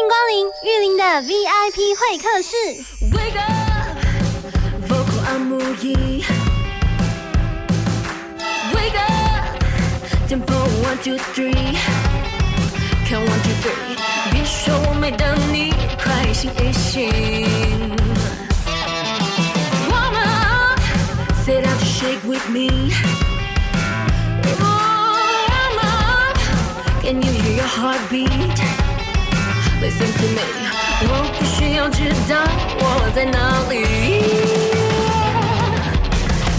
欢迎光临玉林的 VIP 会客室。别说我没等你，快醒一醒。Warm up, sit down to shake with me. Warm up, can you hear your heartbeat? Listen to me，我不需要知道我在哪里。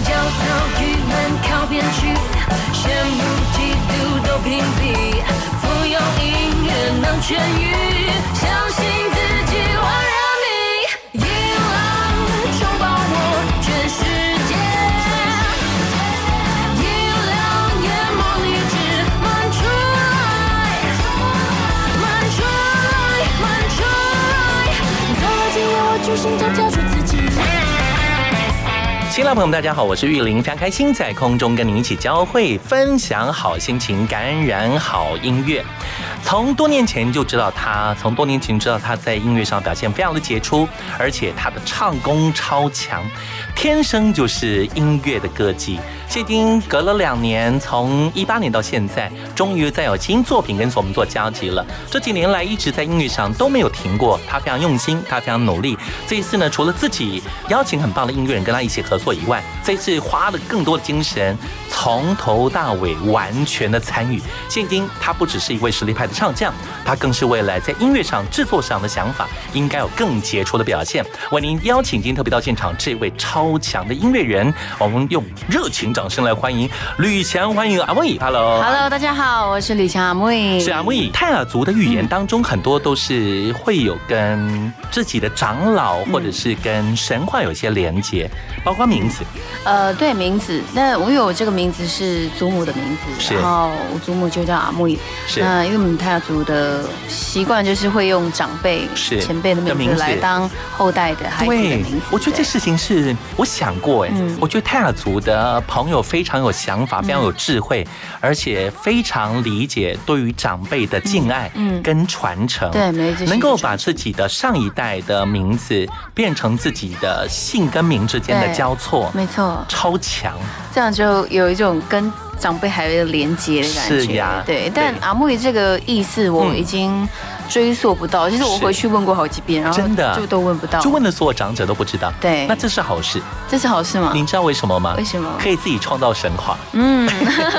焦躁、郁闷靠边去，羡慕、嫉妒都屏蔽，服用音乐能痊愈，相信自己新郎朋友们，大家好，我是玉林，非常开心在空中跟您一起交汇，分享好心情，感染好音乐。从多年前就知道他，从多年前知道他在音乐上表现非常的杰出，而且他的唱功超强，天生就是音乐的歌姬。现今隔了两年，从一八年到现在，终于再有新作品跟我们做交集了。这几年来一直在音乐上都没有停过，他非常用心，他非常努力。这一次呢，除了自己邀请很棒的音乐人跟他一起合作以外，这次花了更多的精神，从头到尾完全的参与。现今他不只是一位实力派的。唱将，他更是未来在音乐上、制作上的想法，应该有更杰出的表现。为您邀请今天特别到现场这位超强的音乐人，我们用热情掌声来欢迎吕强，欢迎阿木 Hello，Hello，大家好，我是吕强阿木是阿木泰尔族的语言当中，很多都是会有跟自己的长老或者是跟神话有些连接，包括名字。呃，对，名字。那我有这个名字是祖母的名字，然后我祖母就叫阿木是。那因为我们泰雅族的习惯就是会用长辈、是前辈的名字来当后代的孩子的名字。我觉得这事情是我想过哎，我觉得泰雅族的朋友非常有想法，非常有智慧，而且非常理解对于长辈的敬爱跟传承。对，能够把自己的上一代的名字变成自己的姓跟名之间的交错，没错，超强。这样就有一种跟。长辈还有连接的感觉，是呀，对。但阿木这个意思我已经追溯不到，其实我回去问过好几遍，然后真的就都问不到，就问的所有长者都不知道。对，那这是好事，这是好事吗？您知道为什么吗？为什么？可以自己创造神话。嗯，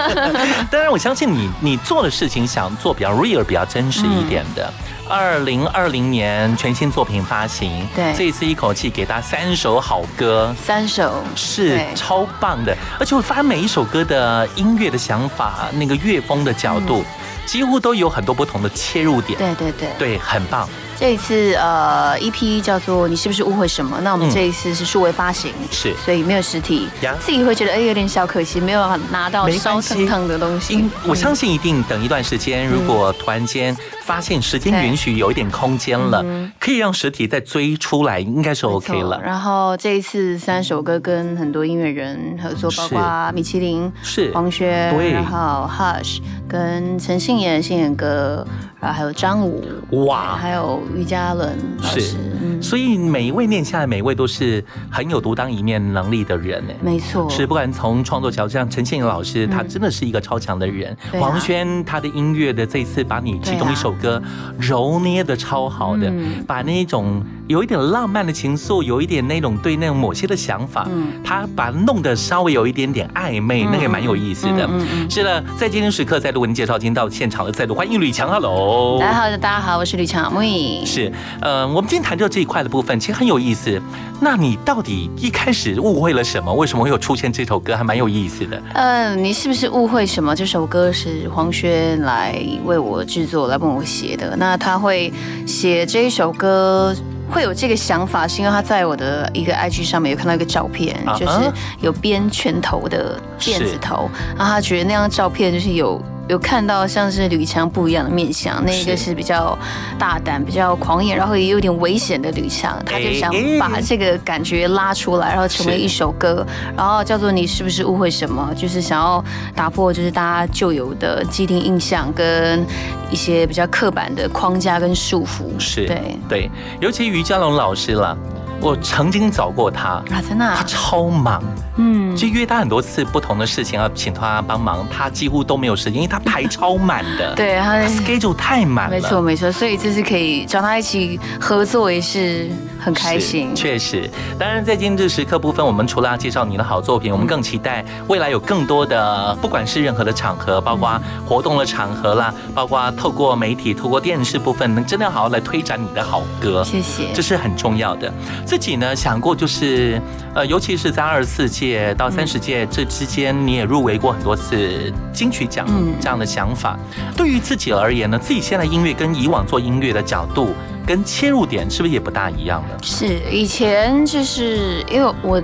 当然我相信你，你做的事情想做比较 real、比较真实一点的。二零二零年全新作品发行，对，这一次一口气给他三首好歌，三首是超棒的，而且我发现每一首歌的音乐的想法，那个乐风的角度，几乎都有很多不同的切入点，对对对，对，很棒。这一次呃，EP 叫做你是不是误会什么？那我们这一次是数位发行，是，所以没有实体，自己会觉得哎有点小可惜，没有拿到烧腾腾的东西。我相信一定等一段时间，如果突然间发现时间允许，有一点空间了，可以让实体再追出来，应该是 OK 了。然后这一次三首歌跟很多音乐人合作，包括米其林、是。黄轩，然后 Hush 跟陈信妍、信妍哥。啊，还有张武哇，还有于嘉伦老师，所以每一位念下来，每一位都是很有独当一面能力的人呢。没错，是不管从创作角度，上陈倩颖老师，她真的是一个超强的人。黄轩他的音乐的这一次，把你其中一首歌揉捏的超好的，把那种有一点浪漫的情愫，有一点那种对那种某些的想法，嗯，他把弄得稍微有一点点暧昧，那个蛮有意思的。嗯嗯，是的，在今天时刻再度为您介绍，今天到现场的再度欢迎吕强，Hello，大家好，大家好，我是吕强，木是，呃，我们今天谈到这一块的部分，其实很有意思。那你到底一开始误会了什么？为什么会有出现这首歌？还蛮有意思的。嗯，你是不是误会什么？这首歌是黄轩来为我制作，来帮我写的。那他会写这一首歌。会有这个想法，是因为他在我的一个 IG 上面有看到一个照片，就是有编拳头的辫子头，然后他觉得那张照片就是有。有看到像是吕强不一样的面相，那一个是比较大胆、比较狂野，然后也有点危险的吕强，他就想把这个感觉拉出来，然后成为一首歌，然后叫做你是不是误会什么？就是想要打破就是大家旧有的既定印象跟一些比较刻板的框架跟束缚。是，对对，尤其于嘉龙老师了。我曾经找过他，真的，他超忙，嗯，就约他很多次不同的事情要请他帮忙，他几乎都没有时间，因为他排超满的，对，他 schedule 太满了，没错没错，所以这次可以找他一起合作也是很开心，确实。当然，在今日时刻部分，我们除了要介绍你的好作品，我们更期待未来有更多的，不管是任何的场合，包括活动的场合啦，包括透过媒体、透过电视部分，能真的好好来推展你的好歌，谢谢，这是很重要的。自己呢想过就是，呃，尤其是在二十四届到三十届这之间，你也入围过很多次金曲奖，这样的想法，对于自己而言呢，自己现在音乐跟以往做音乐的角度跟切入点是不是也不大一样呢？是，以前就是因为我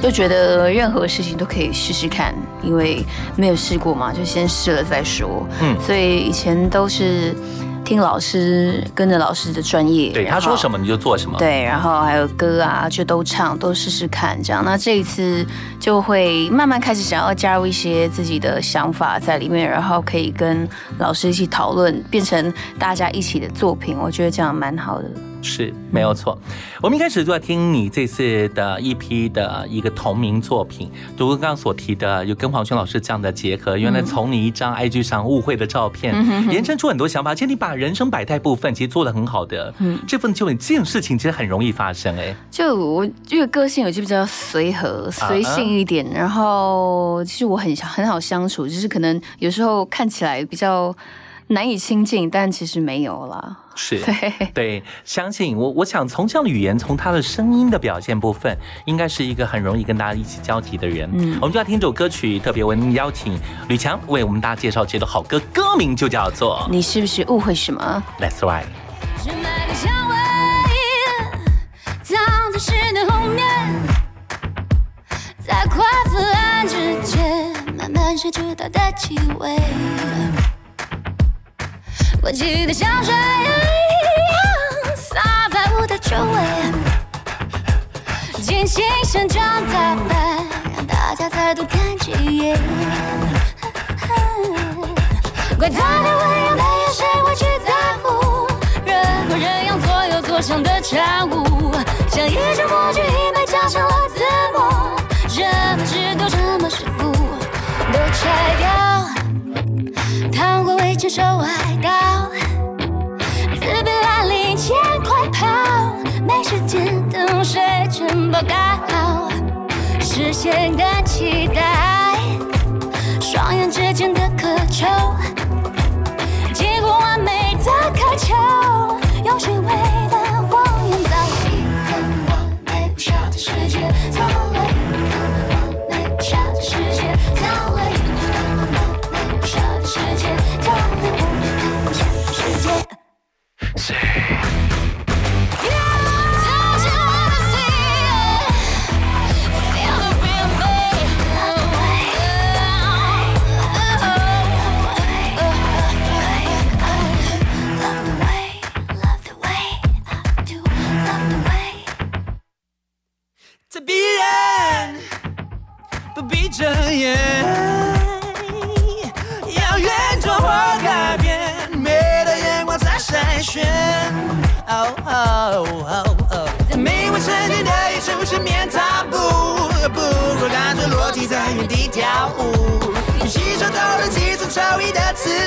就觉得任何事情都可以试试看，因为没有试过嘛，就先试了再说。嗯，所以以前都是。听老师跟着老师的专业，对他说什么你就做什么。对，然后还有歌啊，就都唱，都试试看这样。那这一次就会慢慢开始想要加入一些自己的想法在里面，然后可以跟老师一起讨论，变成大家一起的作品。我觉得这样蛮好的。是没有错，我们一开始就在听你这次的一批的一个同名作品，如刚刚所提的，有跟黄轩老师这样的结合。原来从你一张 IG 上误会的照片，延伸出很多想法。其实你把人生百态部分其实做的很好的，嗯，这份就这件事情其实很容易发生哎。就我因为个性，我就比较随和、随性一点，然后其实我很很好相处，就是可能有时候看起来比较。难以亲近，但其实没有了。是，对对，相信我。我想从这样的语言，从他的声音的表现部分，应该是一个很容易跟大家一起交集的人。嗯，我们就要听这首歌曲，特别为您邀请吕强为我们大家介绍这首好歌，歌名就叫做《你是不是误会什么》。That's right。在快腐烂之间，慢慢嗅出它的气味。闻起的香水洒在我的周围，精心盛装打扮，让大家再多看几眼。怪他的温柔，没有谁会去在乎。人和人样左右左上的产物，像一张默剧，已被加上了字幕。什么制度，什么师傅，都拆掉，当我未接受外道自别来临前快跑没时间等谁城堡盖好实现感期待。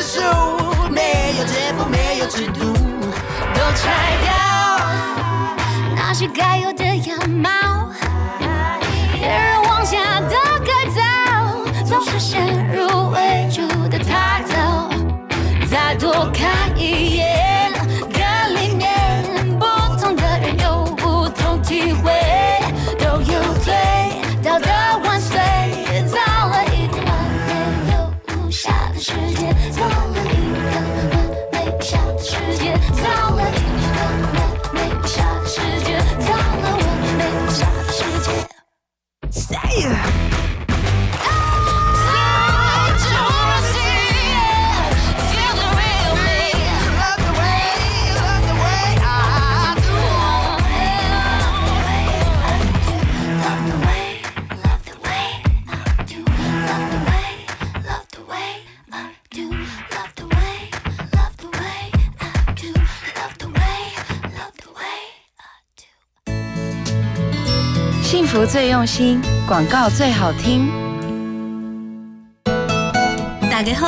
树，没有节奏，没有制度，都拆掉。那些该有的样貌，瑕的用心，广告最好听。大家好，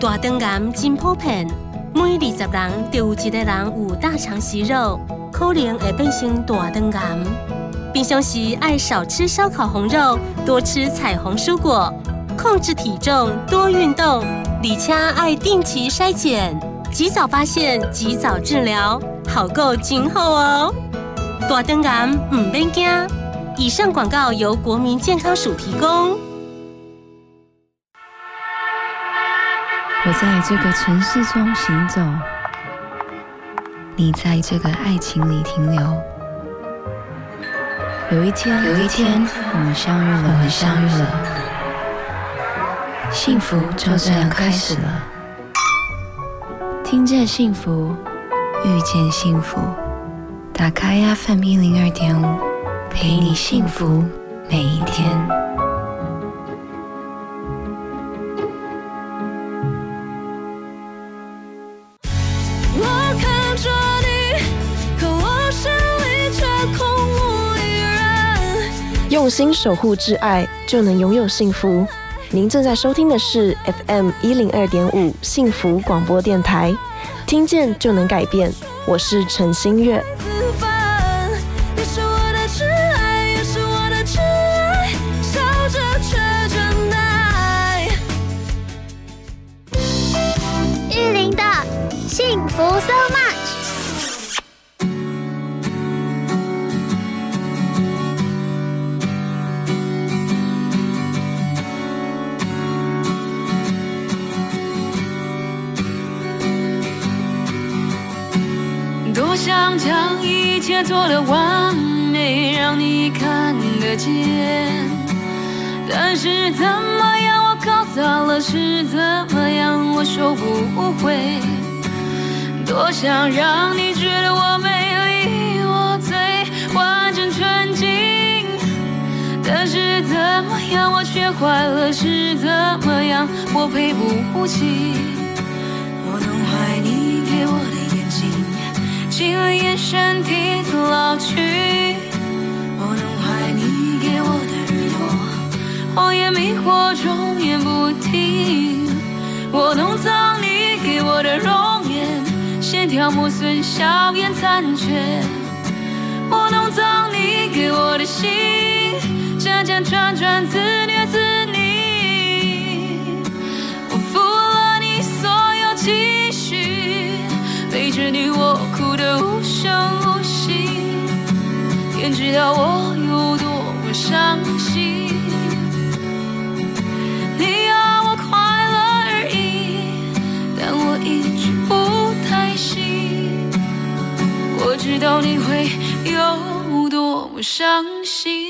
大肠癌真普遍，每二十人就有一个人有大肠息肉，可能会变成大肠癌。平常时爱少吃烧烤红肉，多吃彩虹蔬果，控制体重，多运动，而且爱定期筛检，及早发现，及早治疗，好过今后哦。大肠癌唔免惊。以上广告由国民健康署提供。我在这个城市中行走，你在这个爱情里停留。有一天，有一天，我们相遇了，我们相遇了，幸福就这样开始了。听见幸福，遇见幸福，打开 FM 一零二点五。陪你幸福每一天。我看着你，可我心里却空无一人。用心守护挚爱，就能拥有幸福。您正在收听的是 FM 一零二点五幸福广播电台，听见就能改变。我是陈新月。辗转转，自虐自溺。我负了你所有期许，背着你我哭得无声无息。天知道我有多么伤心。你要我快乐而已，但我一直不。我知道你会有多么伤心。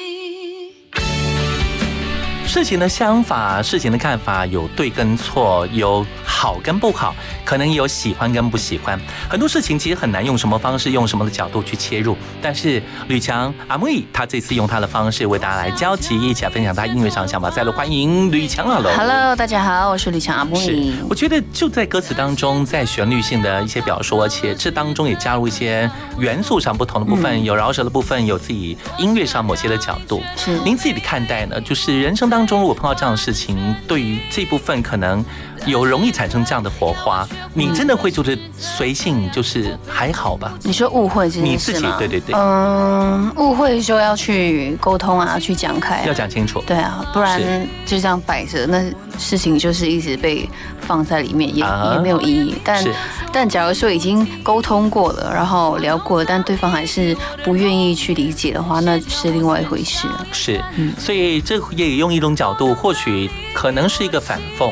事情的想法，事情的看法有对跟错，有好跟不好，可能有喜欢跟不喜欢。很多事情其实很难用什么方式，用什么的角度去切入。但是吕强阿木伊他这次用他的方式为大家来交集，一起来分享他音乐上想法。再度欢迎吕强阿龙。Hello，大家好，我是吕强阿木伊。我觉得就在歌词当中，在旋律性的一些表述，而且这当中也加入一些元素上不同的部分，有饶舌的部分，有自己音乐上某些的角度。是您自己的看待呢？就是人生当。当中如果碰到这样的事情，对于这部分可能有容易产生这样的火花，你真的会就是随性，就是还好吧？你说误会这件事吗？对对对，嗯，误会就要去沟通啊，去讲开，要讲清楚。对啊，不然就这样摆着，那事情就是一直被放在里面，也也没有意义。但但假如说已经沟通过了，然后聊过了，但对方还是不愿意去理解的话，那是另外一回事。是，嗯，所以这也用一种角度，或许可能是一个反讽。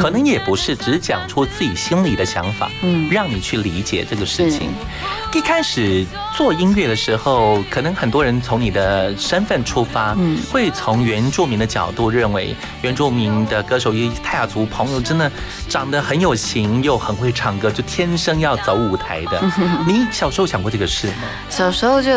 可能也不是，只是讲出自己心里的想法，嗯，让你去理解这个事情。一开始做音乐的时候，可能很多人从你的身份出发，嗯，会从原住民的角度认为原住民的歌手，以泰雅族朋友真的长得很有型，又很会唱歌，就天生要走舞台的。你小时候想过这个事吗？小时候就。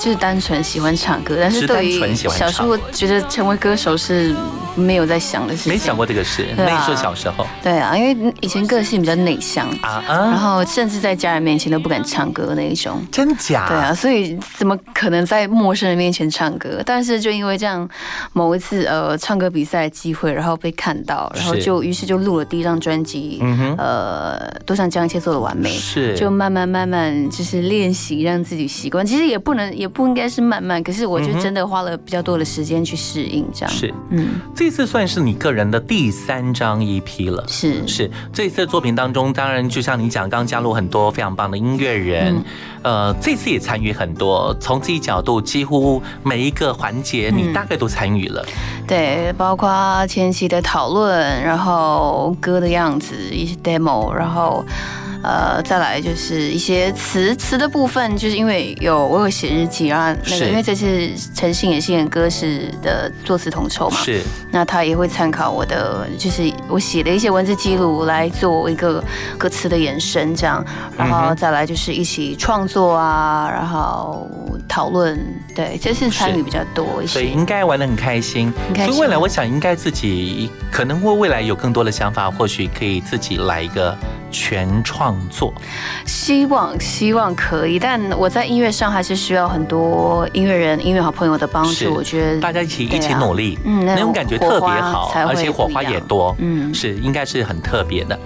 就是单纯喜欢唱歌，但是对于小时候觉得成为歌手是没有在想的事情，没想过这个事。那时候小时候，对啊，因为以前个性比较内向啊，然后甚至在家人面前都不敢唱歌那一种。真假？对啊，所以怎么可能在陌生人面前唱歌？但是就因为这样，某一次呃唱歌比赛机会，然后被看到，然后就于是就录了第一张专辑，呃，都想将一切做的完美，是就慢慢慢慢就是练习，让自己习惯。其实也不能也。不应该是慢慢，可是我就真的花了比较多的时间去适应，这样是，嗯，这次算是你个人的第三张 EP 了，是。是，这次作品当中，当然就像你讲，刚加入很多非常棒的音乐人，呃，这次也参与很多，从自己角度，几乎每一个环节你大概都参与了，对，包括前期的讨论，然后歌的样子，一些 demo，然后。呃，再来就是一些词词的部分，就是因为有我有写日记，然后那个因为这是陈信也信歌是的作词统筹嘛，是，那他也会参考我的，就是我写的一些文字记录来做一个歌词的延伸，这样，然后再来就是一起创作啊，然后讨论，对，这次参与比较多一些，所以应该玩的很开心，所以未来我想应该自己可能会未来有更多的想法，或许可以自己来一个。全创作，希望希望可以，但我在音乐上还是需要很多音乐人、音乐好朋友的帮助。我觉得大家一起一起努力，嗯，那种感觉特别好，而且火花也多，嗯，是应该是很特别的。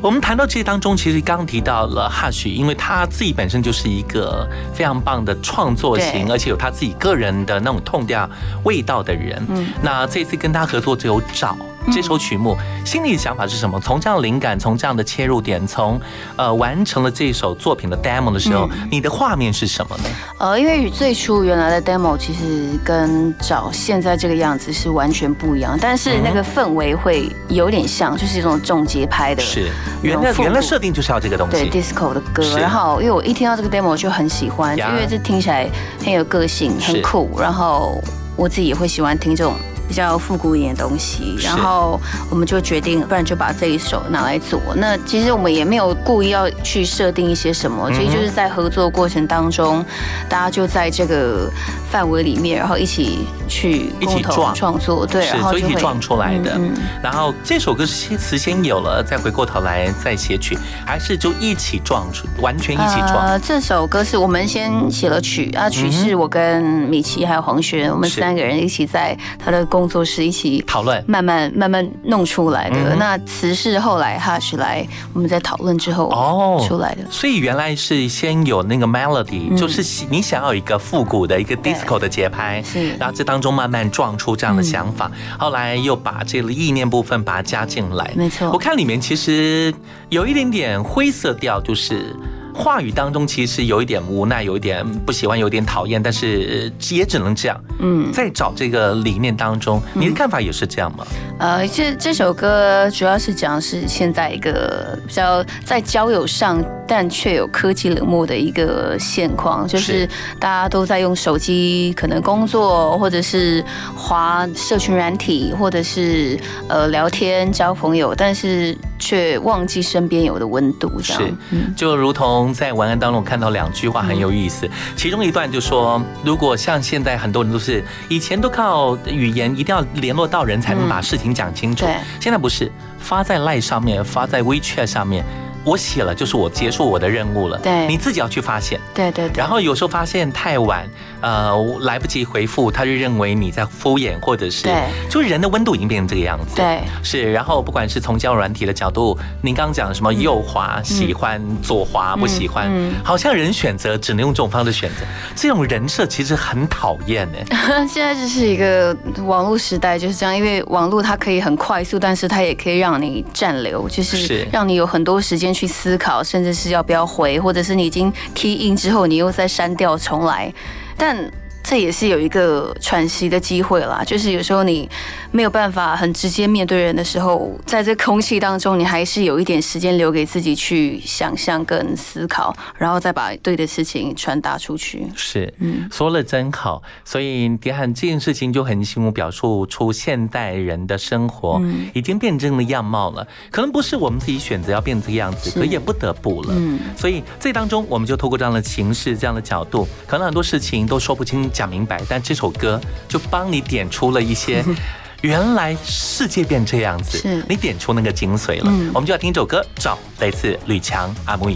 我们谈到这些当中，其实刚刚提到了哈许，因为他自己本身就是一个非常棒的创作型，而且有他自己个人的那种痛调味道的人。嗯，那这次跟他合作只有找。这首曲目，心里的想法是什么？从这样的灵感，从这样的切入点，从呃完成了这首作品的 demo 的时候，你的画面是什么呢？呃，因为最初原来的 demo 其实跟找现在这个样子是完全不一样，但是那个氛围会有点像，就是一种重节拍的。是，原来原来设定就是要这个东西。对，disco 的歌。然后因为我一听到这个 demo 就很喜欢，因为这听起来很有个性，很酷。然后我自己也会喜欢听这种。比较复古一点的东西，然后我们就决定，不然就把这一首拿来做。那其实我们也没有故意要去设定一些什么，其实就是在合作过程当中，大家就在这个范围里面，然后一起去一起创创作，对，然后一起撞出来的。然后这首歌是词先有了，再回过头来再写曲，还是就一起撞出，完全一起撞？呃，这首歌是我们先写了曲，啊，曲是我跟米奇还有黄轩，我们三个人一起在他的工作室一起讨论，慢慢慢慢弄出来的。那词是后来 Hush 来我们在讨论之后哦出来的。所以原来是先有那个 melody，就是你想要一个复古的一个 disco 的节拍，是。然后这当中慢慢撞出这样的想法，后来又把这个意念部分把它加进来。没错，我看里面其实有一点点灰色调，就是。话语当中其实有一点无奈，有一点不喜欢，有点讨厌，但是也只能这样。嗯，在找这个理念当中，你的看法也是这样吗？呃，这这首歌主要是讲是现在一个比较在交友上，但却有科技冷漠的一个现况，就是大家都在用手机，可能工作或者是划社群软体，或者是呃聊天交朋友，但是却忘记身边有的温度。这样，就如同在文案当中看到两句话很有意思，其中一段就说，如果像现在很多人都是以前都靠语言，一定要联络到人才能把事情。讲清楚，现在不是发在赖上面，发在 WeChat 上面，我写了，就是我结束我的任务了。对，你自己要去发现。对对对。然后有时候发现太晚，呃，来不及回复，他就认为你在敷衍，或者是，对，就是人的温度已经变成这个样子。对，是。然后不管是从交友软体的角度，您刚刚讲什么右滑喜欢，左滑不喜欢，好像人选择只能用这种方式选择，这种人设其实很讨厌呢。现在就是一个网络时代，就是这样，因为网络它可以很快速，但是它也可以让你占留，就是让你有很多时间去思考，甚至是要不要回，或者是你已经 key in 之后，你又再删掉重来，但。这也是有一个喘息的机会啦，就是有时候你没有办法很直接面对人的时候，在这空气当中，你还是有一点时间留给自己去想象跟思考，然后再把对的事情传达出去。是，嗯，说了真好。所以迪汉这件事情就很醒目表述出现代人的生活已经变成了样貌了，可能不是我们自己选择要变这个样子，可也不得不了。嗯，所以这当中我们就透过这样的形式、这样的角度，可能很多事情都说不清。讲明白，但这首歌就帮你点出了一些，原来世界变这样子，是。你点出那个精髓了。我们就要听一首歌，找来自吕强阿木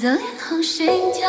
的脸红心跳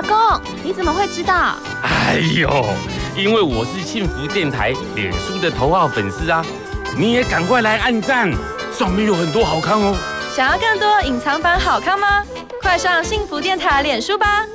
哎，阿公，你怎么会知道？哎呦，因为我是幸福电台脸书的头号粉丝啊！你也赶快来按赞，上面有很多好看哦。想要更多隐藏版好看吗？快上幸福电台脸书吧！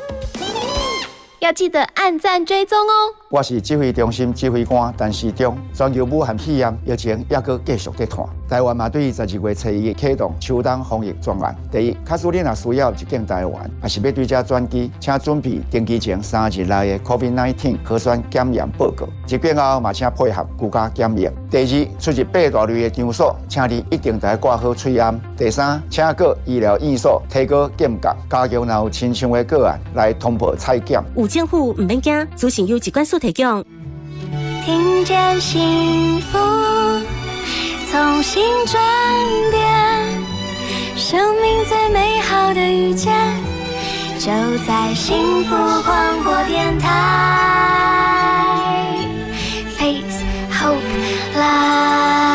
要记得按赞追踪哦。我是指挥中心指挥官陈时中，全球武汉肺炎疫情也搁继续在传。台湾嘛，对于十二月初一启动秋冬防疫专案。第一，假使你若需要入境台湾，也是要对这转机，请准备登机前三日内的 COVID-19 核酸检验报告。入境后嘛，请配合居家检疫。第二，出入八大类的场所，请你一定得挂好嘴安。第三，请各医疗院所提高检格，加强若有亲像的个案来通报采检。有政府唔免惊，资讯由机关所提供。听见幸福，从心转变，生命最美好的遇见，就在幸福广播电台。Face Hope Live。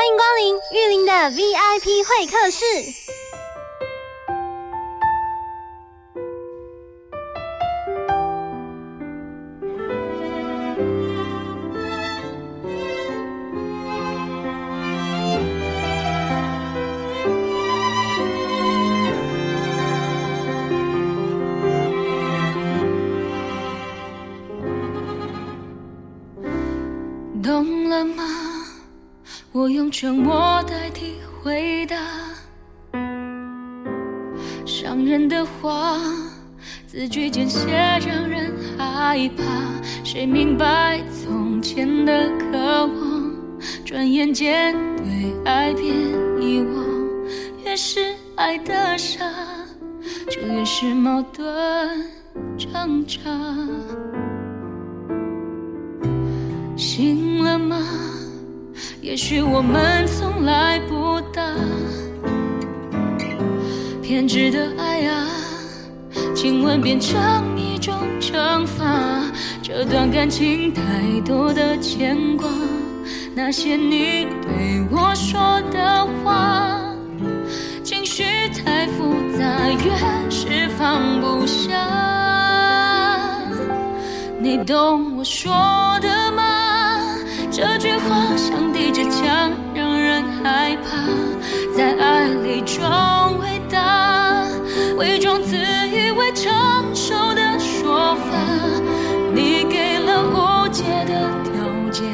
欢迎光临玉林的 VIP 会客室。我用沉默代替回答，伤人的话，字句间写让人害怕。谁明白从前的渴望，转眼间对爱变遗忘。越是爱的傻，就越是矛盾挣扎。醒了吗？也许我们从来不大，偏执的爱啊，亲吻变成一种惩罚。这段感情太多的牵挂，那些你对我说的话，情绪太复杂，越是放不下。你懂我说的在爱里装伟大，伪装自以为成熟的说法。你给了无解的条件，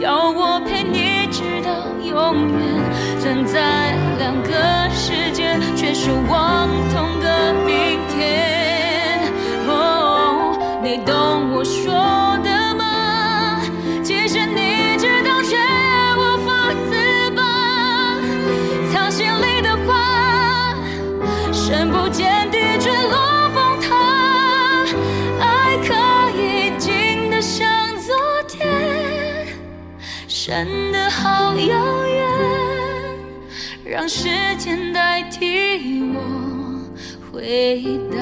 要我陪你直到永远。存在两个世界，却是望同真的好遥远，让时间代替我回答。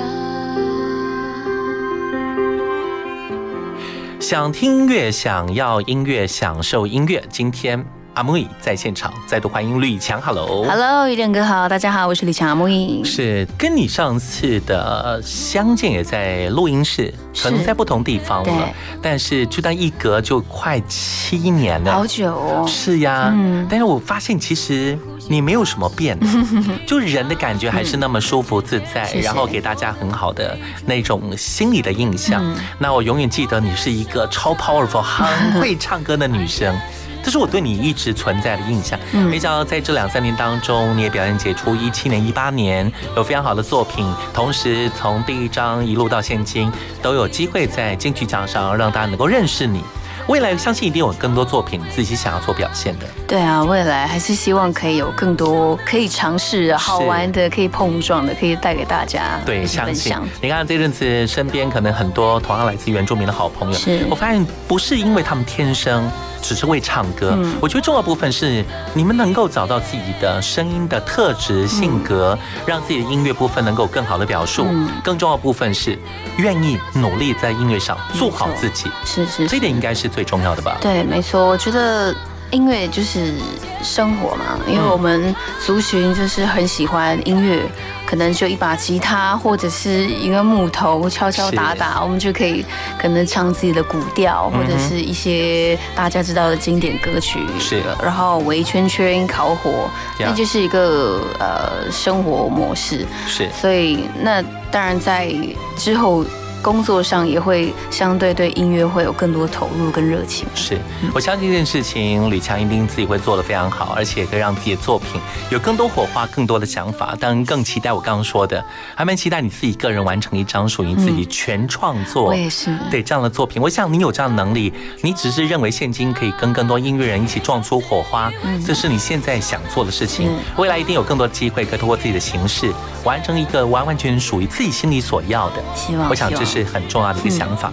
想听音乐，想要音乐，享受音乐。今天阿木易在现场，再度欢迎吕强，Hello，Hello，一点哥好，大家好，我是吕强阿木。易是跟你上次的相见也在录音室，可能在不同地方了，但是就在一隔就快七年了，好久哦，是呀，嗯，但是我发现其实你没有什么变，就人的感觉还是那么舒服自在，然后给大家很好的那种心理的印象。那我永远记得你是一个超 powerful、很会唱歌的女生。这是我对你一直存在的印象。嗯没想到在这两三年当中，你也表现杰出。一七年、一八年有非常好的作品，同时从第一章一路到现今，都有机会在金曲奖上让大家能够认识你。未来相信一定有更多作品自己想要做表现的。对啊，未来还是希望可以有更多可以尝试、好玩的、可以碰撞的，可以带给大家。对，相信。你看这阵子身边可能很多同样来自原住民的好朋友，我发现不是因为他们天生。只是会唱歌，我觉得重要部分是你们能够找到自己的声音的特质、性格，让自己的音乐部分能够更好的表述。更重要部分是愿意努力在音乐上做好自己，是是，这点应该是最重要的吧？对，没错，我觉得。音乐就是生活嘛，因为我们族群就是很喜欢音乐，可能就一把吉他或者是一个木头敲敲打打，我们就可以可能唱自己的古调，或者是一些大家知道的经典歌曲。是的，然后围圈圈烤火，那就是一个呃生活模式。是，所以那当然在之后。工作上也会相对对音乐会有更多投入跟热情。是我相信这件事情，吕强一定自己会做得非常好，而且可以让自己的作品有更多火花、更多的想法。当然，更期待我刚刚说的，还蛮期待你自己个人完成一张属于自己全创作。我也是。对这样的作品，我想你有这样的能力，你只是认为现今可以跟更多音乐人一起撞出火花，这是你现在想做的事情。未来一定有更多机会，可以通过自己的形式，完成一个完完全全属于自己心里所要的。希望。我想这是。是很重要的一个想法。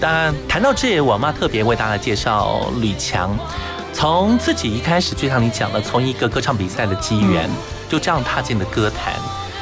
当然，谈到这，我妈特别为大家介绍吕强。从自己一开始，就像你讲的，从一个歌唱比赛的机缘，就这样踏进了歌坛。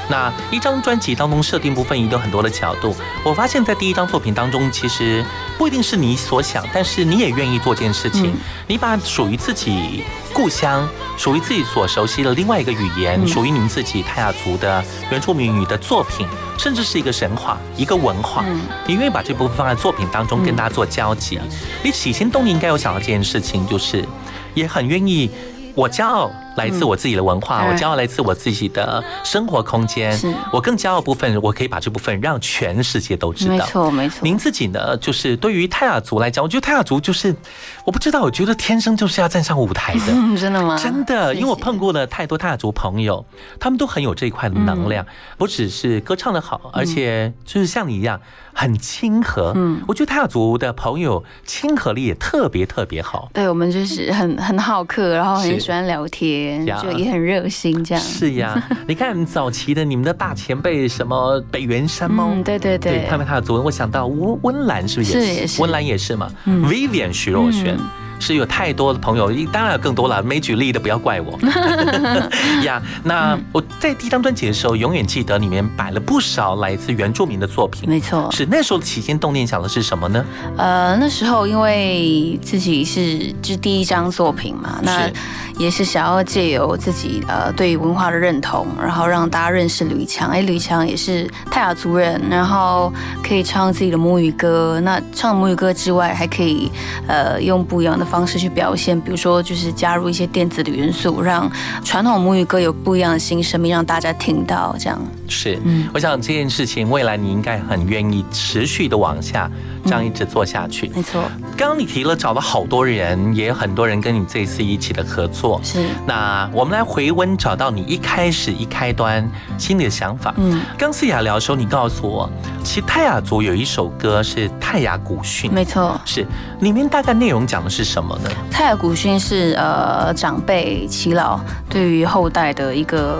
那一张专辑当中设定部分也有很多的角度。我发现，在第一张作品当中，其实不一定是你所想，但是你也愿意做这件事情。你把属于自己故乡、属于自己所熟悉的另外一个语言、属于你们自己泰雅族的原住民语的作品，甚至是一个神话、一个文化，你愿意把这部分放在作品当中跟大家做交集。你起心动念应该有想到这件事情，就是也很愿意。我骄傲来自我自己的文化，我骄傲来自我自己的生活空间。我更骄傲部分，我可以把这部分让全世界都知道。没错，没错。您自己呢？就是对于泰雅族来讲，我觉得泰雅族就是，我不知道，我觉得天生就是要站上舞台的。真的吗？真的，因为我碰过了太多泰雅族朋友，他们都很有这一块的能量，不只是歌唱的好，而且就是像你一样。很亲和，嗯，我觉得泰雅族的朋友亲和力也特别特别好。对，我们就是很很好客，然后很喜欢聊天，就也很热心这样。是呀，你看早期的你们的大前辈，什么北原山猫，对对对，他们他的作文，我想到温温岚是不是也是？温岚也是嘛，Vivian 徐若瑄。是有太多的朋友，当然有更多了，没举例的不要怪我 呀。那我在第一张专辑的时候，永远记得里面摆了不少来自原住民的作品。没错，是那时候的起心动念想的是什么呢？呃，那时候因为自己是就第一张作品嘛，那也是想要借由自己呃对文化的认同，然后让大家认识吕强。哎，吕强也是泰雅族人，然后可以唱自己的母语歌。那唱母语歌之外，还可以呃用不一样的。方式去表现，比如说就是加入一些电子的元素，让传统母语歌有不一样的新生命，让大家听到。这样是，嗯，我想这件事情未来你应该很愿意持续的往下这样一直做下去。没错，刚刚你提了找了好多人，也有很多人跟你这一次一起的合作。是，那我们来回温，找到你一开始一开端心里的想法。嗯，刚思雅聊的时候，你告诉我，其实泰雅族有一首歌是泰雅古训。没错，是里面大概内容讲的是。什么呢？泰雅古训是呃长辈耆老对于后代的一个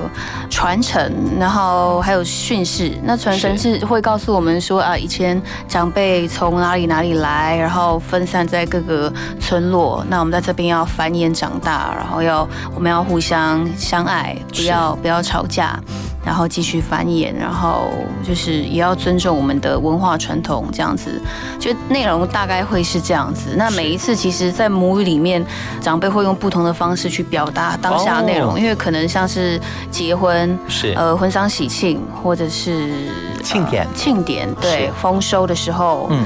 传承，然后还有训示。那传神是会告诉我们说啊，以前长辈从哪里哪里来，然后分散在各个村落。那我们在这边要繁衍长大，然后要我们要互相相爱，不要不要吵架。然后继续繁衍，然后就是也要尊重我们的文化传统，这样子，就内容大概会是这样子。那每一次其实，在母语里面，长辈会用不同的方式去表达当下内容，因为可能像是结婚，是。呃婚丧喜庆，或者是庆典，庆典对丰收的时候，嗯。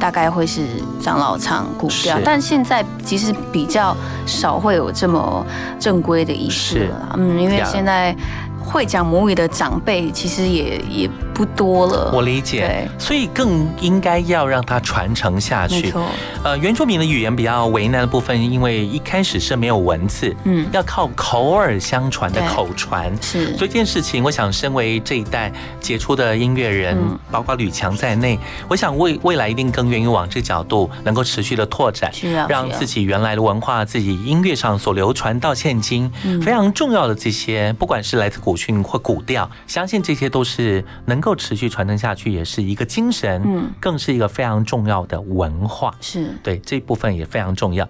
大概会是长老唱古调，但现在其实比较少会有这么正规的仪式了。嗯，因为现在会讲母语的长辈其实也也。不多了，我理解，所以更应该要让它传承下去。呃，原住民的语言比较为难的部分，因为一开始是没有文字，嗯，要靠口耳相传的口传。是，所以这件事情，我想身为这一代杰出的音乐人，包括吕强在内，我想未未来一定更愿意往这角度能够持续的拓展，让自己原来的文化、自己音乐上所流传到现今非常重要的这些，不管是来自古训或古调，相信这些都是能够。持续传承下去也是一个精神，嗯，更是一个非常重要的文化，是对这一部分也非常重要。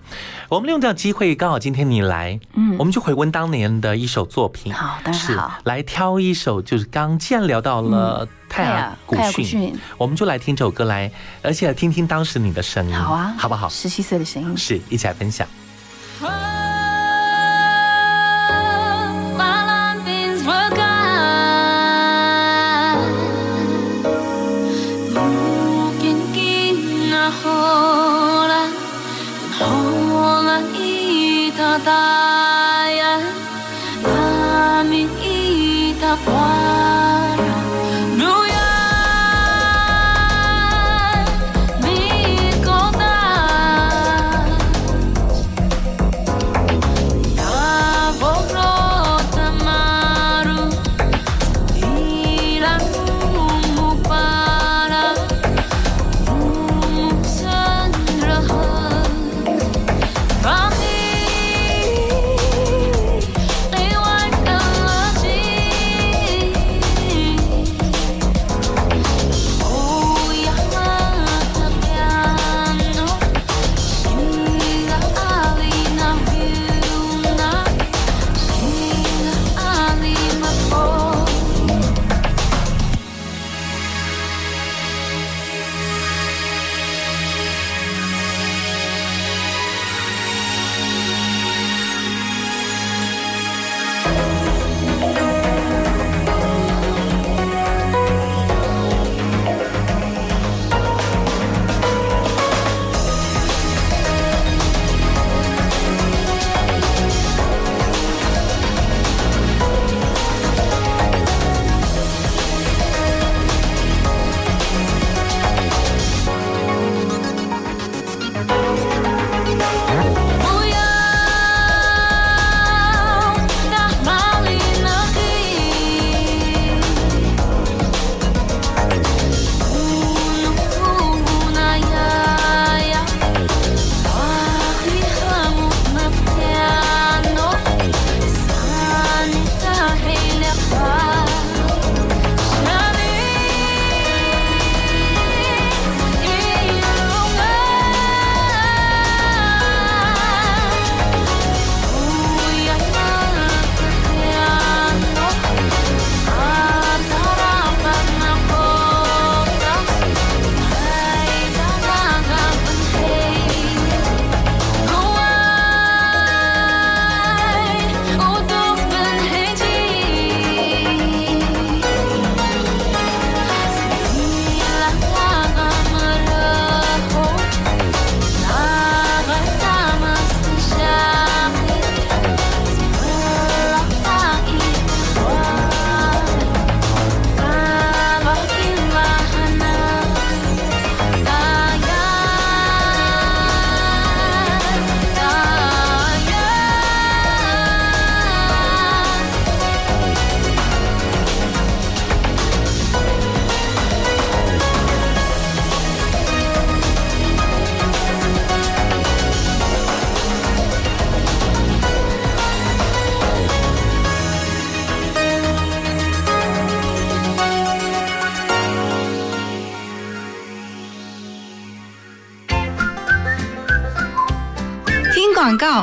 我们利用这样机会，刚好今天你来，嗯，我们就回温当年的一首作品，好，当然好，来挑一首，就是刚既然聊到了泰雅古训，我们就来听这首歌来，而且听听当时你的声音，好啊，好不好？十七岁的声音，是一起来分享。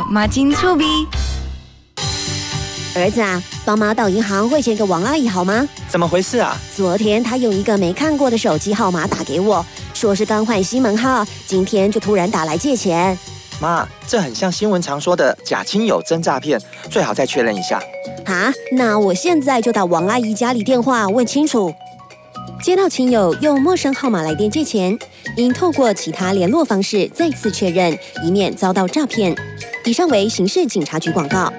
马金粗逼，儿子啊，帮妈到银行汇钱给王阿姨好吗？怎么回事啊？昨天她用一个没看过的手机号码打给我，说是刚换新门号，今天就突然打来借钱。妈，这很像新闻常说的假亲友真诈骗，最好再确认一下。啊，那我现在就打王阿姨家里电话问清楚。接到亲友用陌生号码来电借钱，应透过其他联络方式再次确认，以免遭到诈骗。以上为刑事警察局广告。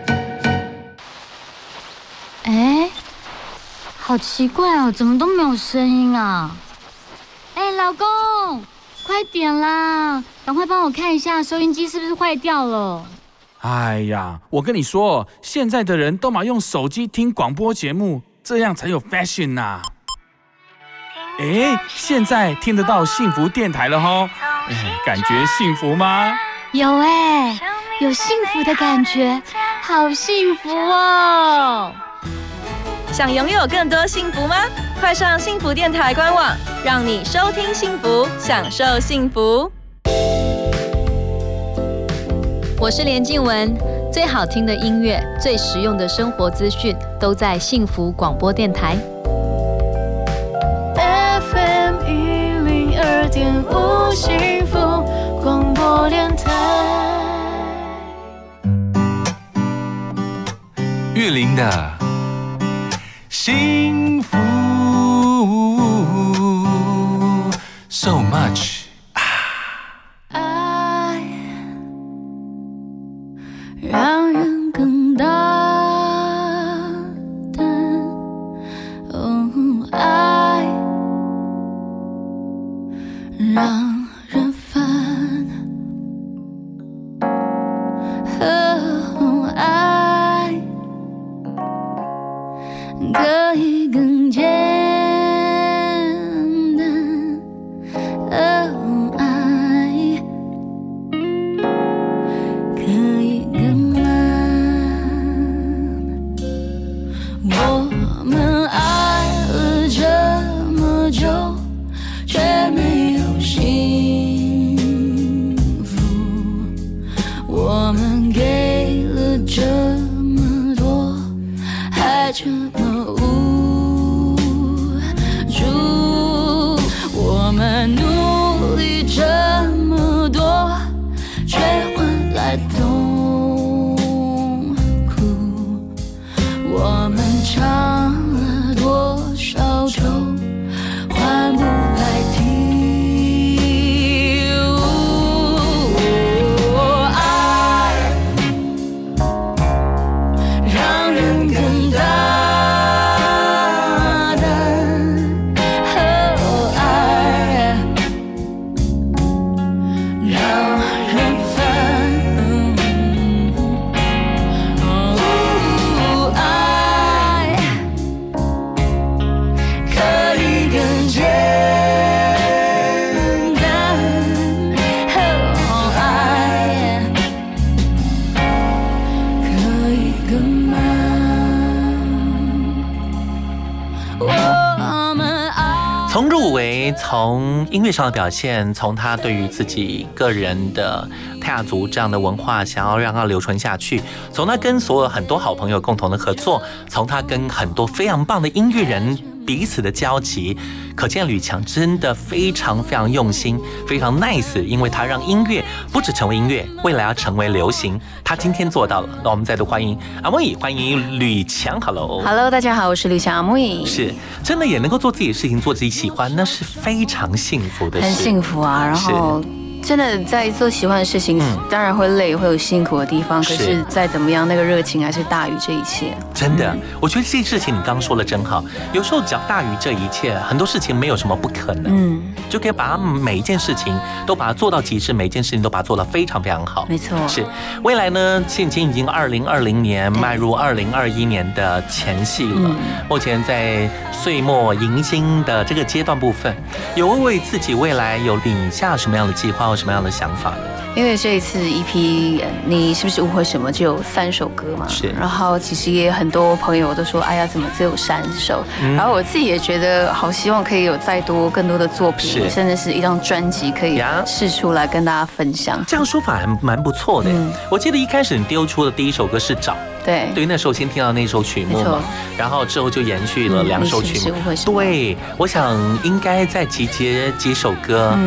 哎，好奇怪哦，怎么都没有声音啊？哎，老公，快点啦，赶快帮我看一下收音机是不是坏掉了。哎呀，我跟你说，现在的人都嘛用手机听广播节目，这样才有 fashion 呐。哎，现在听得到幸福电台了哈，哎，感觉幸福吗？有哎，有幸福的感觉，好幸福哦！想拥有更多幸福吗？快上幸福电台官网，让你收听幸福，享受幸福。我是连静文，最好听的音乐，最实用的生活资讯，都在幸福广播电台。幸福广播电台，玉林的上的表现，从他对于自己个人的泰雅族这样的文化，想要让它留存下去；从他跟所有很多好朋友共同的合作，从他跟很多非常棒的音乐人彼此的交集，可见吕强真的非常非常用心，非常 nice，因为他让音乐不止成为音乐，未来要成为流行，他今天做到了。那我们再度欢迎阿木欢迎吕强，Hello，Hello，大家好，我是吕强阿木是真的也能够做自己的事情，做自己喜欢，那是非常幸福的事，很幸福啊，然后。真的在做喜欢的事情，当然会累，会有辛苦的地方。可是再怎么样，那个热情还是大于这一切。真的，我觉得这件事情你刚刚说的真好。有时候只要大于这一切，很多事情没有什么不可能。嗯，就可以把每一件事情都把它做到极致，每一件事情都把它做得非常非常好。没错，是未来呢？现今已经二零二零年迈入二零二一年的前戏了。目前在岁末迎新的这个阶段部分，有为自己未来有领下什么样的计划？什么样的想法呢？因为这一次 EP，你是不是误会什么？就有三首歌嘛。是。然后其实也很多朋友都说，哎呀，怎么只有三首？然后我自己也觉得，好希望可以有再多更多的作品，甚至是一张专辑可以试出来跟大家分享。这样说法还蛮不错的。我记得一开始你丢出的第一首歌是找。对。对，那时候先听到那首曲目嘛，然后之后就延续了两首曲目。对，我想应该再集结几首歌，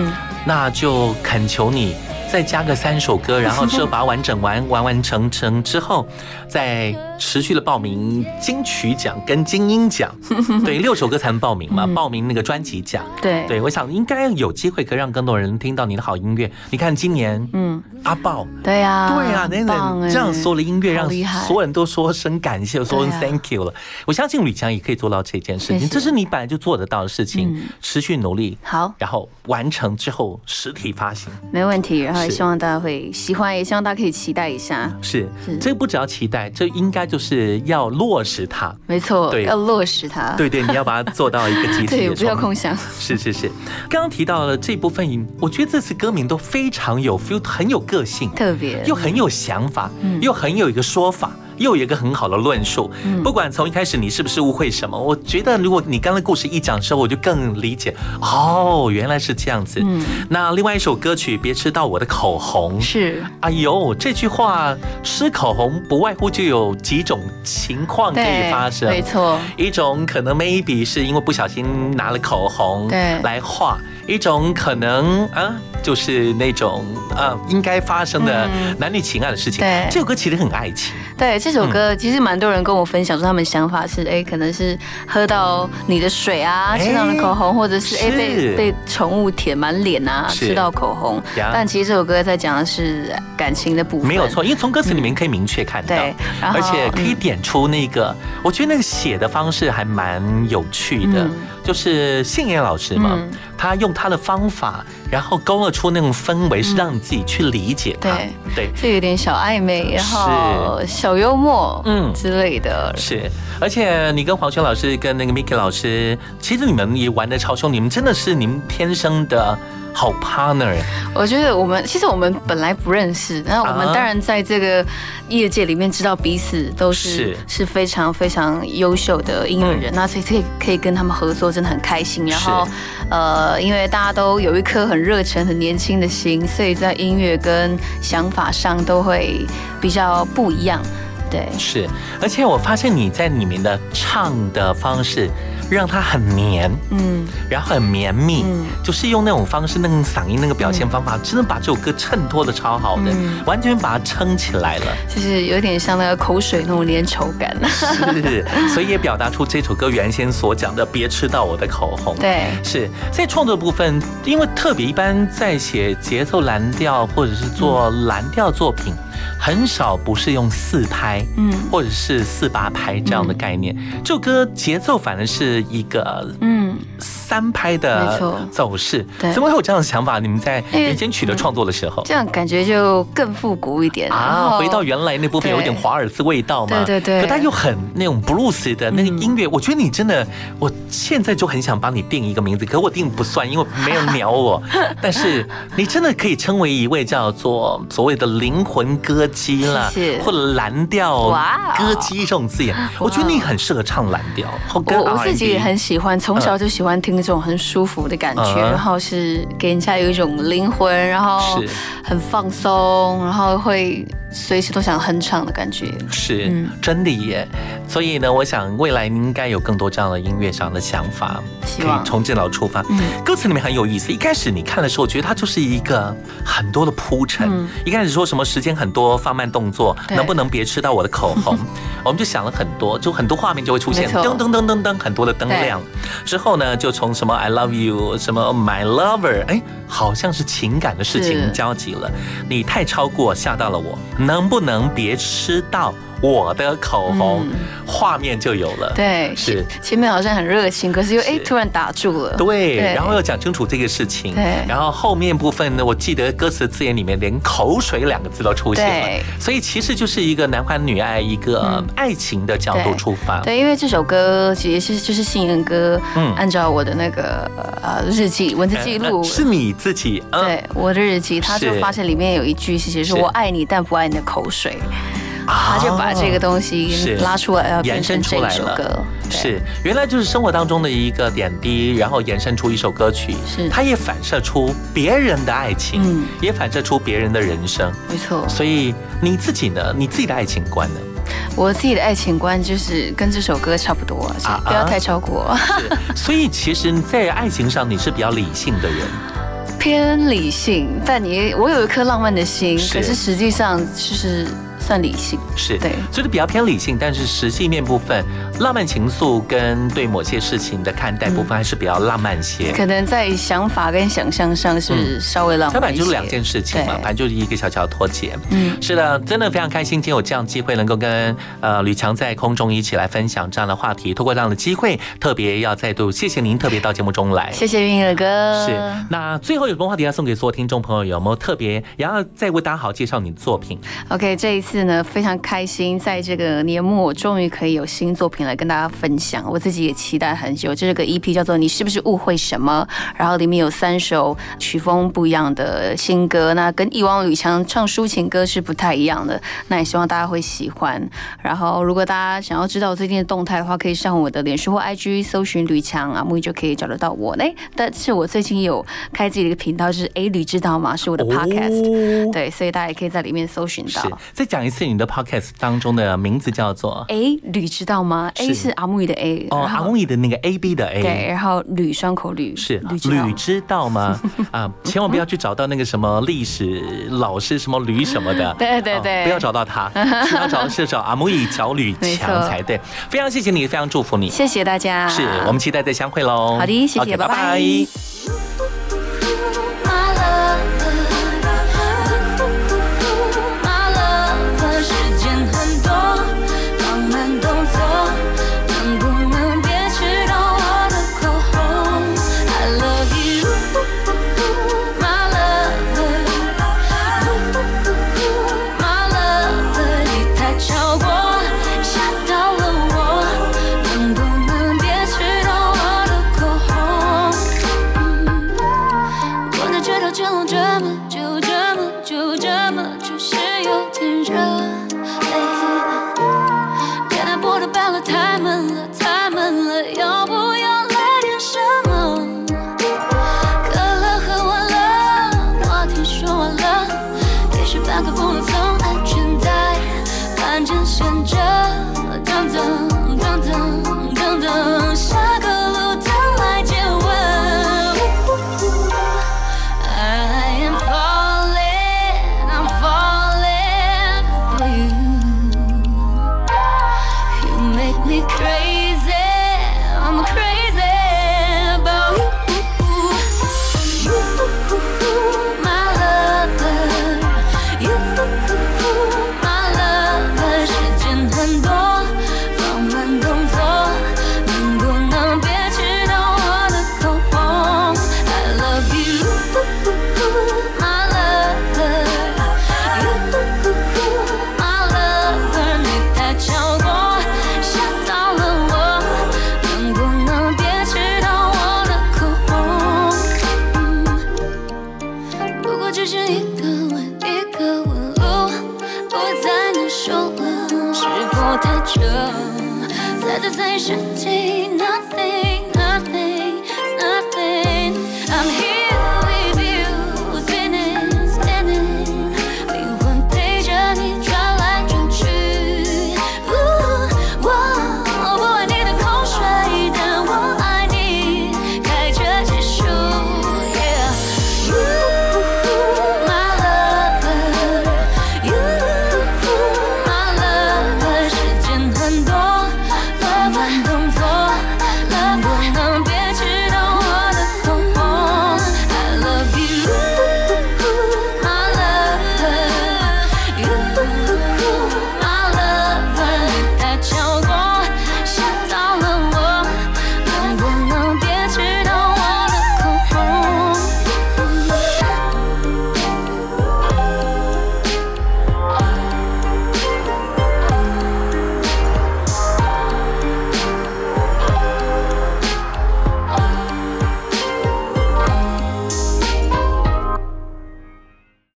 那就恳求你。再加个三首歌，然后之后把它完整完完完成成之后，再持续的报名金曲奖跟金鹰奖，对，六首歌才能报名嘛，报名那个专辑奖。对，对我想应该有机会可以让更多人听到你的好音乐。你看今年，嗯，阿豹，对呀，对呀，那那这样所有的音乐让所有人都说声感谢，说声 thank you 了。我相信吕强也可以做到这件事情，这是你本来就做得到的事情，持续努力，好，然后完成之后实体发行，没问题，然后。希望大家会喜欢，也希望大家可以期待一下。是，这不只要期待，这应该就是要落实它。没错，对，要落实它。对对，你要把它做到一个极致。对，不要空想。是是是，刚刚提到了这部分，我觉得这次歌名都非常有 feel，很有个性，特别又很有想法，又很有一个说法。又有一个很好的论述，不管从一开始你是不是误会什么，我觉得如果你刚才故事一讲之后，我就更理解哦，原来是这样子。那另外一首歌曲《别吃到我的口红》是，哎呦，这句话吃口红不外乎就有几种情况可以发生，没错，一种可能 maybe 是因为不小心拿了口红对。来画，一种可能啊。就是那种呃，应该发生的男女情爱的事情。对，这首歌其实很爱情。对，这首歌其实蛮多人跟我分享说，他们想法是，哎，可能是喝到你的水啊，吃到的口红，或者是哎被被宠物舔满脸啊，吃到口红。但其实这首歌在讲的是感情的部分。没有错，因为从歌词里面可以明确看到，而且可以点出那个，我觉得那个写的方式还蛮有趣的。就是信言老师嘛，他用他的方法，然后勾勒出那种氛围，是让你自己去理解他。对对，这有点小暧昧，然后小幽默，嗯之类的。是，而且你跟黄轩老师跟那个 Miki 老师，其实你们也玩的超凶，你们真的是你们天生的。好 partner，我觉得我们其实我们本来不认识，那我们当然在这个业界里面知道彼此都是是非常非常优秀的音乐人，那所以可以可以跟他们合作，真的很开心。然后呃，因为大家都有一颗很热忱、很年轻的心，所以在音乐跟想法上都会比较不一样。对，是，而且我发现你在里面的唱的方式。让它很黏，嗯，然后很绵密，嗯，就是用那种方式，那种嗓音，那个表现方法，真的把这首歌衬托的超好的，完全把它撑起来了，就是有点像那个口水那种粘稠感，是，所以也 表达出这首歌原先所讲的“别吃到我的口红”。对，是在创作部分，因为特别一般在写节奏蓝调或者是做蓝调作品。很少不是用四拍，嗯，或者是四八拍这样的概念。这首歌节奏反而是一个，嗯。三拍的走势，怎么会有这样的想法？你们在人间曲的创作的时候，这样感觉就更复古一点。啊，回到原来那部分有点华尔兹味道嘛，对。对对，可它又很那种 blues 的那个音乐。我觉得你真的，我现在就很想帮你定一个名字，可我定不算，因为没人鸟我。但是你真的可以称为一位叫做所谓的灵魂歌姬了，或者蓝调歌姬这种字眼。我觉得你很适合唱蓝调，我我自己也很喜欢，从小就喜欢听。这种很舒服的感觉，然后是给人家有一种灵魂，然后很放松，然后会。随时都想哼唱的感觉，是真的耶。所以呢，我想未来应该有更多这样的音乐上的想法，可以从这老出发。歌词里面很有意思，一开始你看的时候，我觉得它就是一个很多的铺陈。一开始说什么时间很多，放慢动作，能不能别吃到我的口红？我们就想了很多，就很多画面就会出现，噔噔噔噔噔，很多的灯亮。之后呢，就从什么 I love you，什么 My lover，哎，好像是情感的事情交集了。你太超过，吓到了我。能不能别吃到？我的口红，画面就有了。对，是前面好像很热情，可是又哎突然打住了。对，然后要讲清楚这个事情。对，然后后面部分呢，我记得歌词字眼里面连口水两个字都出现了。所以其实就是一个男欢女爱，一个爱情的角度出发。对，因为这首歌其实是就是信任歌，嗯，按照我的那个呃日记文字记录，是你自己，对我的日记，他就发现里面有一句其实是我爱你，但不爱你的口水。他就把这个东西拉出来，要延伸出来了。是，原来就是生活当中的一个点滴，然后延伸出一首歌曲。是，它也反射出别人的爱情，嗯，也反射出别人的人生。没错。所以你自己呢？你自己的爱情观呢？我自己的爱情观就是跟这首歌差不多，不要太超过。所以其实，在爱情上你是比较理性的人，偏理性。但你，我有一颗浪漫的心，可是实际上就是。算理性是对，所以比较偏理性，但是实际面部分，浪漫情愫跟对某些事情的看待部分还是比较浪漫些。可能在想法跟想象上是稍微浪漫一些。就是两件事情嘛，反正就是一个小小的脱节。嗯，是的，真的非常开心，今天有这样机会能够跟呃吕强在空中一起来分享这样的话题。通过这样的机会，特别要再度谢谢您，特别到节目中来。谢谢云儿哥。是，那最后有什么话题要送给所有听众朋友？有没有特别也要再为大家好介绍你的作品？OK，这一次。呢，非常开心，在这个年末终于可以有新作品来跟大家分享。我自己也期待很久。这个 EP 叫做《你是不是误会什么》，然后里面有三首曲风不一样的新歌。那跟以往吕强唱抒情歌是不太一样的。那也希望大家会喜欢。然后，如果大家想要知道我最近的动态的话，可以上我的脸书或 IG 搜寻吕强啊，木鱼就可以找得到我嘞。但是我最近有开自己的一个频道，就是 A 吕知道吗？是我的 Podcast，对，所以大家也可以在里面搜寻到。再讲一。次你的 podcast 当中的名字叫做 A 吕知道吗？A 是阿木易的 A 哦，阿木易的那个 A B 的 A 对，然后吕双口吕是吕知道吗？啊，千万不要去找到那个什么历史老师什么吕什么的，对对对，不要找到他，要找是找阿木易找吕强才对。非常谢谢你，非常祝福你，谢谢大家，是我们期待再相会喽。好的，谢谢，拜拜。